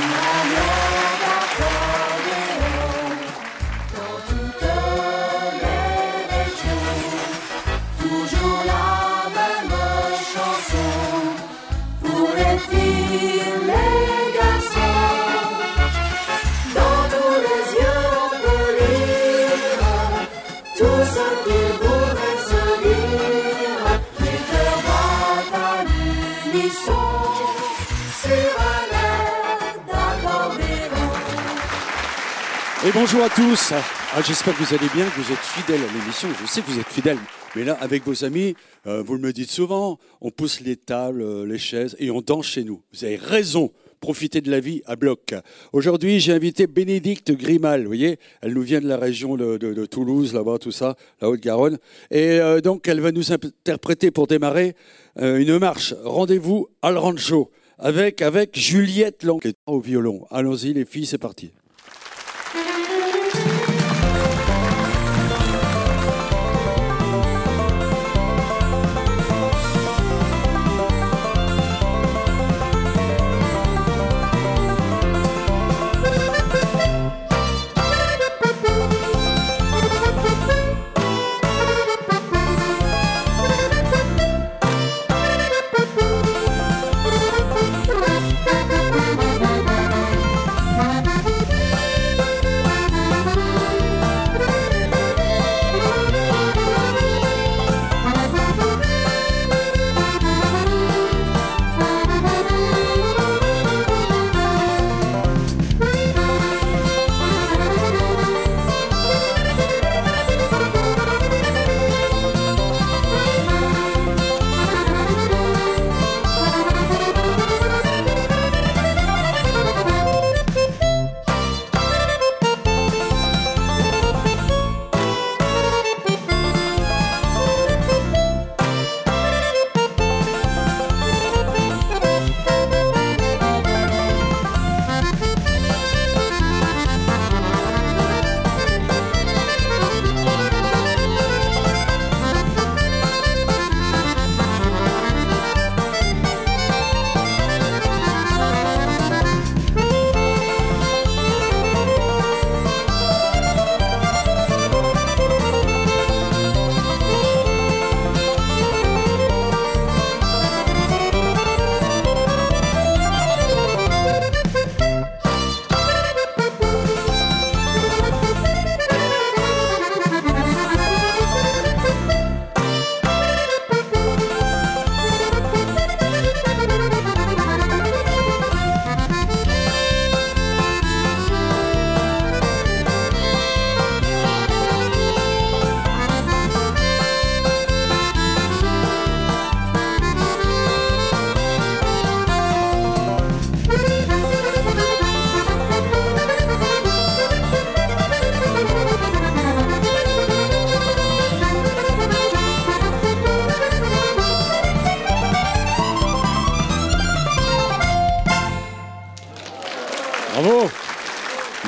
Love you. Et bonjour à tous. Ah, J'espère que vous allez bien, que vous êtes fidèles à l'émission. Je sais que vous êtes fidèles. Mais là, avec vos amis, euh, vous me dites souvent, on pousse les tables, euh, les chaises et on danse chez nous. Vous avez raison. Profitez de la vie à bloc. Aujourd'hui, j'ai invité Bénédicte Grimal. Vous voyez, elle nous vient de la région de, Toulouse, là-bas, tout ça, la Haute-Garonne. Et euh, donc, elle va nous interpréter pour démarrer euh, une marche. Rendez-vous à le rancho avec, avec Juliette Lang au violon. Allons-y, les filles, c'est parti.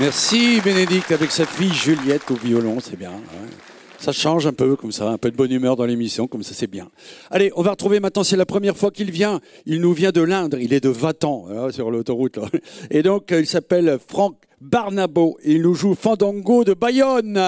Merci Bénédicte avec sa fille Juliette au violon, c'est bien. Ça change un peu comme ça, un peu de bonne humeur dans l'émission, comme ça c'est bien. Allez, on va retrouver maintenant, c'est la première fois qu'il vient. Il nous vient de l'Indre, il est de Vatan, hein, sur l'autoroute. là. Et donc, euh, il s'appelle Franck Barnabo. Il nous joue Fandango de Bayonne.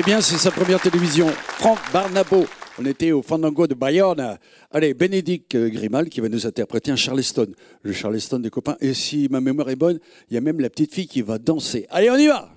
C'est bien, c'est sa première télévision. Franck Barnabo. On était au Fandango de Bayonne. Allez, Bénédicte Grimal qui va nous interpréter un Charleston. Le Charleston des copains. Et si ma mémoire est bonne, il y a même la petite fille qui va danser. Allez, on y va!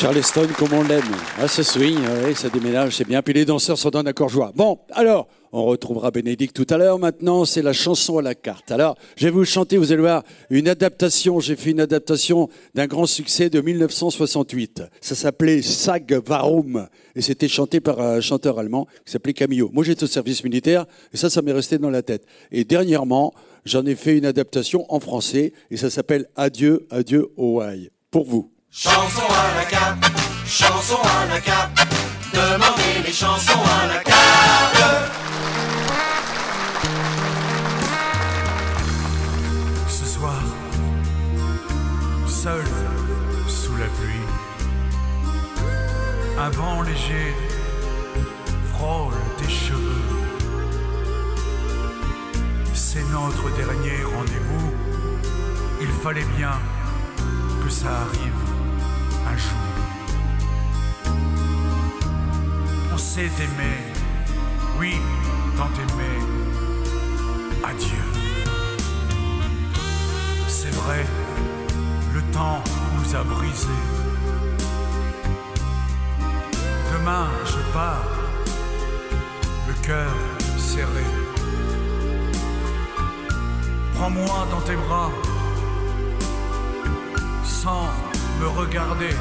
Charleston comme on l'aime. Ah, ça swing, ouais, ça déménage, c'est bien. Puis les danseurs sont d'un accord joie. Bon, alors, on retrouvera Bénédicte tout à l'heure. Maintenant, c'est la chanson à la carte. Alors, je vais vous chanter, vous allez voir, une adaptation. J'ai fait une adaptation d'un grand succès de 1968. Ça s'appelait Sag Varum. Et c'était chanté par un chanteur allemand qui s'appelait Camillo. Moi, j'étais au service militaire et ça, ça m'est resté dans la tête. Et dernièrement, j'en ai fait une adaptation en français et ça s'appelle Adieu, adieu, Hawaii. Pour vous. Chanson à la carte, chanson à la carte, demandez les chansons à la carte. Ce soir, seul sous la pluie, un vent léger frôle tes cheveux. C'est notre dernier rendez-vous. Il fallait bien que ça arrive On s'est aimé, oui, tant aimé. Adieu. C'est vrai, le temps nous a brisés. Demain, je pars, le cœur serré. Prends-moi dans tes bras, sans me regarder.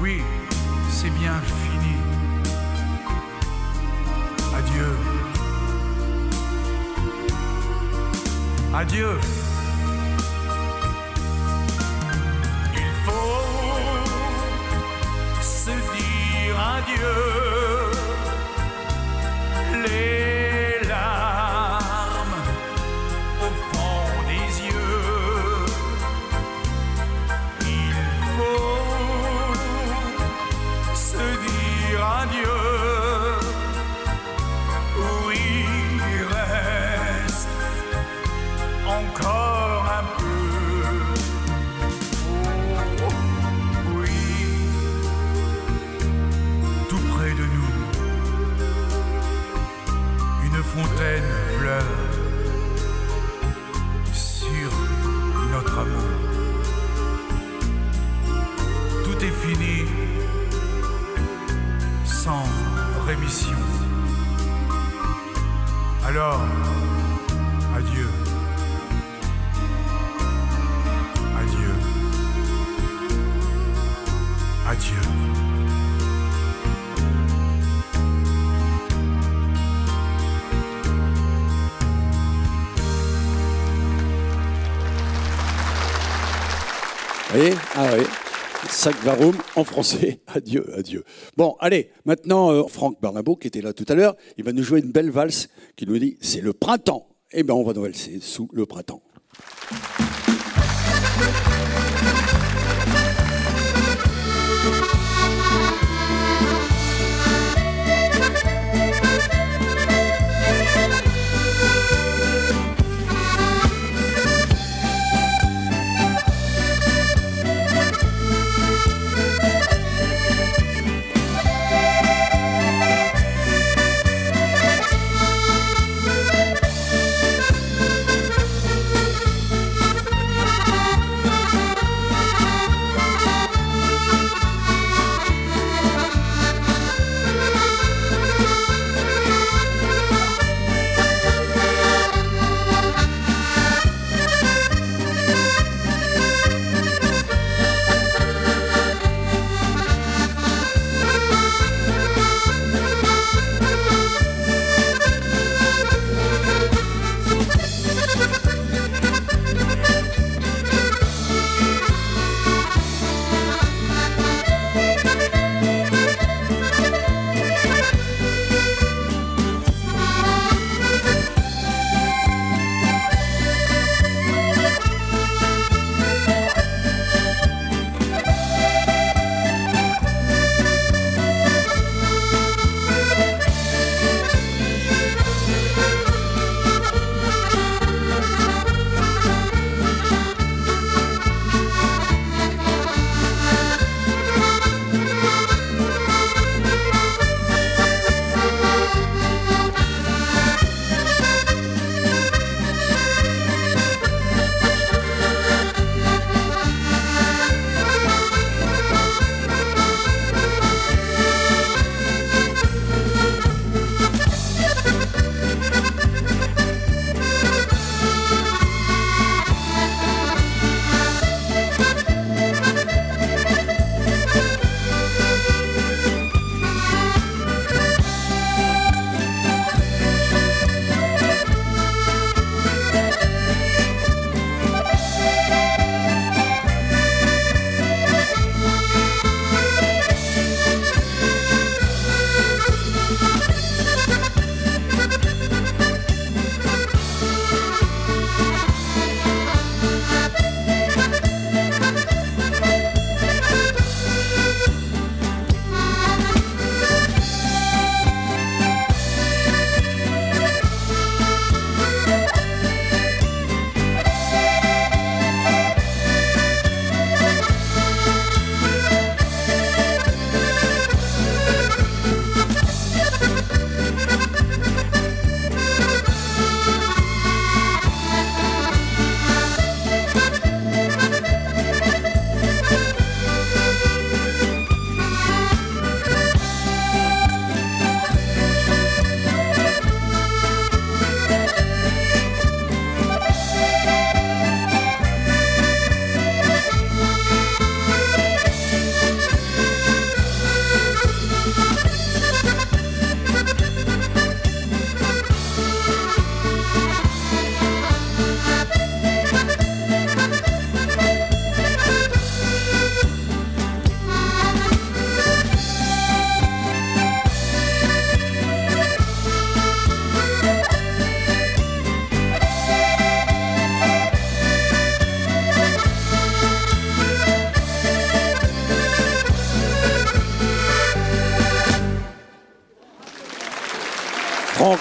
Oui, c'est bien fini. Adieu. Adieu. Il faut se dire adieu. Alors, Varum en français. Adieu, adieu. Bon, allez, maintenant, euh, Franck Barnabo, qui était là tout à l'heure, il va nous jouer une belle valse qui nous dit c'est le printemps. Eh bien, on va valser sous le printemps.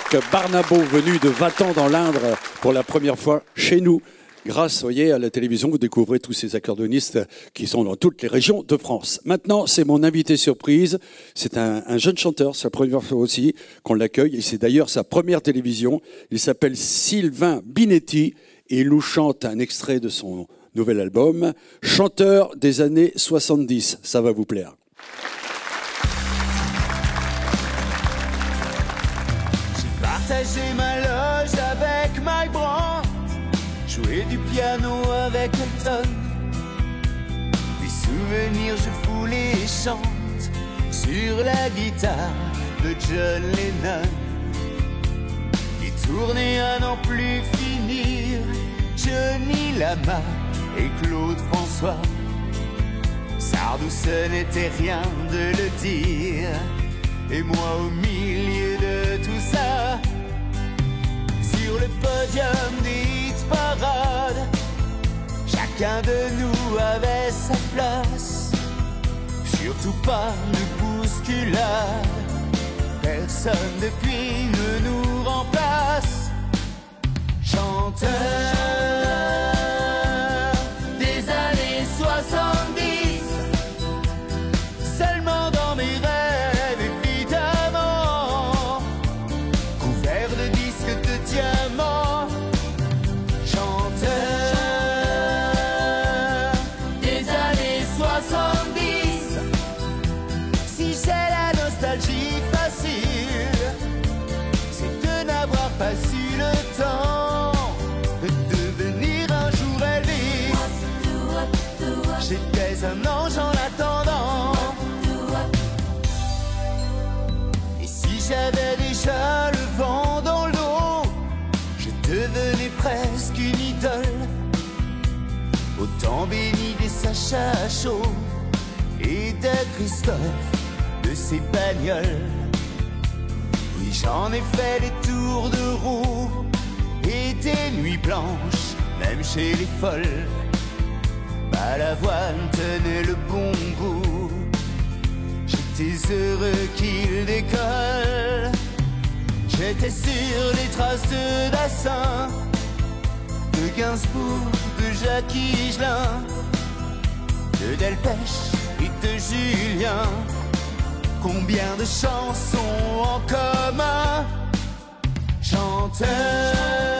Franck Barnabo, venu de Vatan dans l'Indre pour la première fois chez nous. Grâce, voyez, à la télévision, vous découvrez tous ces accordonnistes qui sont dans toutes les régions de France. Maintenant, c'est mon invité surprise. C'est un, un jeune chanteur, c'est la première fois aussi qu'on l'accueille. Et c'est d'ailleurs sa première télévision. Il s'appelle Sylvain Binetti et il nous chante un extrait de son nouvel album, Chanteur des années 70. Ça va vous plaire. Partager ma loge avec Mike Brandt, jouer du piano avec Elton. Des souvenirs, je fous les chante sur la guitare de John Lennon. Et tourner à n'en plus finir, Johnny Lama et Claude François. Sardou, ce n'était rien de le dire. Et moi au milieu de tout ça, le podium des hit parades, chacun de nous avait sa place. Surtout pas de bousculade, personne depuis ne nous remplace. Chanteur Autant béni des Sacha chaud et de Christophe, de ses bagnoles. Oui, j'en ai fait des tours de roue et des nuits blanches, même chez les folles. Balavoine tenait le bon goût. J'étais heureux qu'il décolle. J'étais sur les traces de Dassin, de Gainsbourg, Jacques Higelin, de Delpech et de Julien. Combien de chansons en commun Chanteur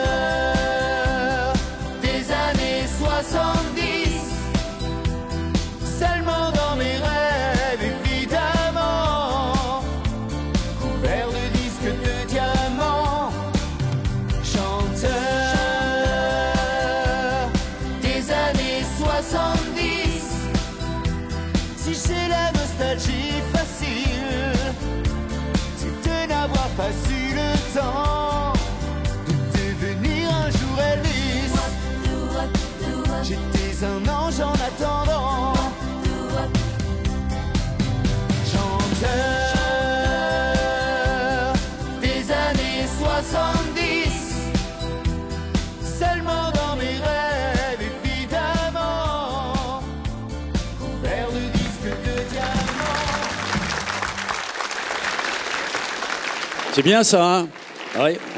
C'est bien ça, hein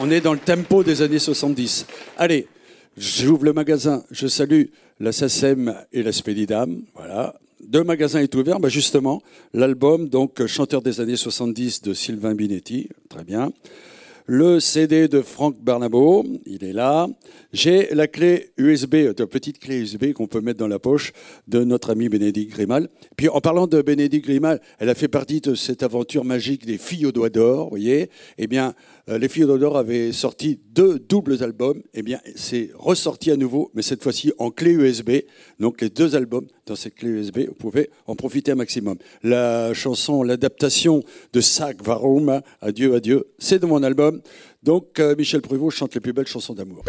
on est dans le tempo des années 70. Allez, j'ouvre le magasin, je salue la SACEM et la Spédidam. Voilà. Deux magasins est ouvert, bah justement, l'album, donc Chanteur des années 70 de Sylvain Binetti, très bien. Le CD de Franck Barnabo, il est là. J'ai la clé USB, la petite clé USB qu'on peut mettre dans la poche de notre ami Bénédicte Grimal. Puis en parlant de Bénédicte Grimal, elle a fait partie de cette aventure magique des filles aux doigts d'or, vous voyez. Eh bien, euh, les filles aux doigts d'or avaient sorti deux doubles albums. Eh bien, c'est ressorti à nouveau, mais cette fois-ci en clé USB. Donc les deux albums dans cette clé USB, vous pouvez en profiter un maximum. La chanson, l'adaptation de Sac Varum, Adieu, adieu, c'est de mon album. Donc euh, Michel Pruvot chante les plus belles chansons d'amour.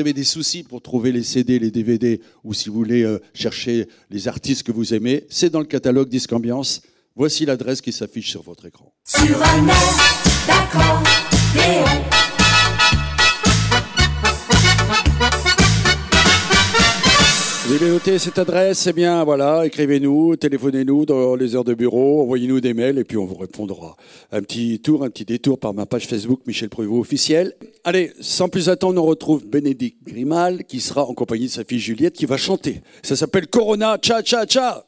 Avez des soucis pour trouver les CD, les DVD, ou si vous voulez euh, chercher les artistes que vous aimez, c'est dans le catalogue Disque Ambiance. Voici l'adresse qui s'affiche sur votre écran. Vous avez noté cette adresse? Eh bien, voilà, écrivez-nous, téléphonez-nous dans les heures de bureau, envoyez-nous des mails et puis on vous répondra. Un petit tour, un petit détour par ma page Facebook Michel Prévost officiel. Allez, sans plus attendre, on retrouve Bénédicte Grimal qui sera en compagnie de sa fille Juliette qui va chanter. Ça s'appelle Corona Cha Cha Cha.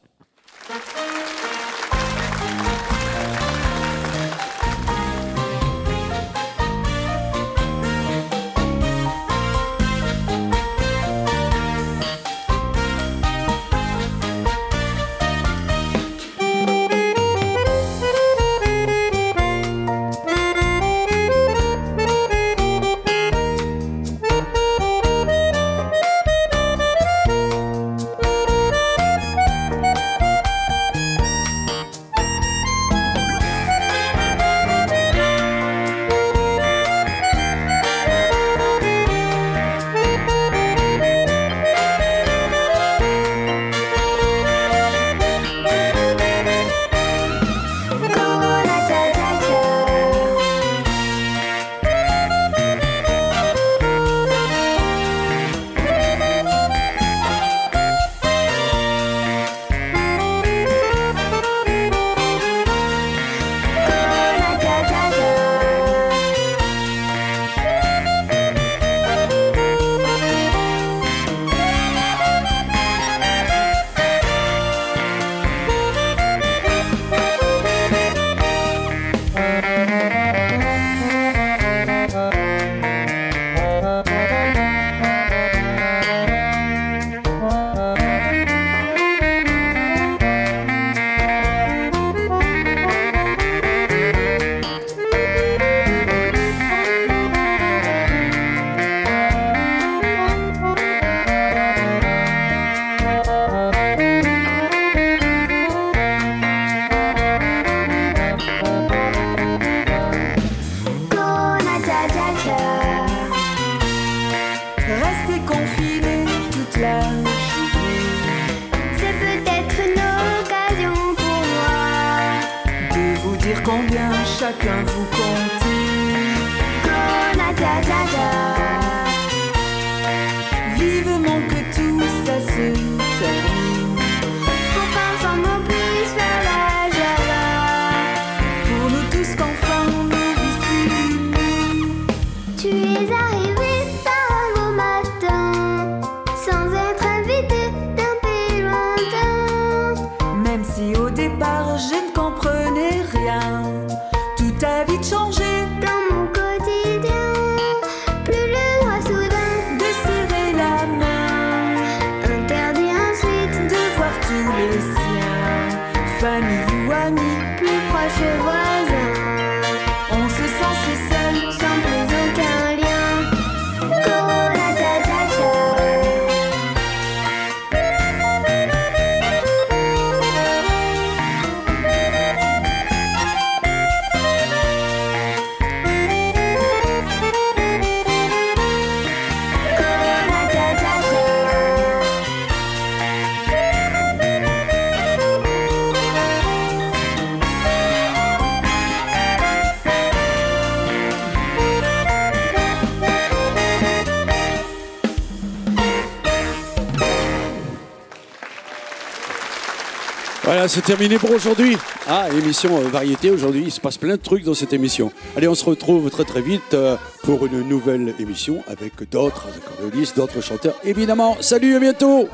Voilà, c'est terminé pour aujourd'hui. Ah, émission euh, variété aujourd'hui, il se passe plein de trucs dans cette émission. Allez, on se retrouve très très vite euh, pour une nouvelle émission avec d'autres accordéonistes, d'autres chanteurs. Évidemment, salut, à bientôt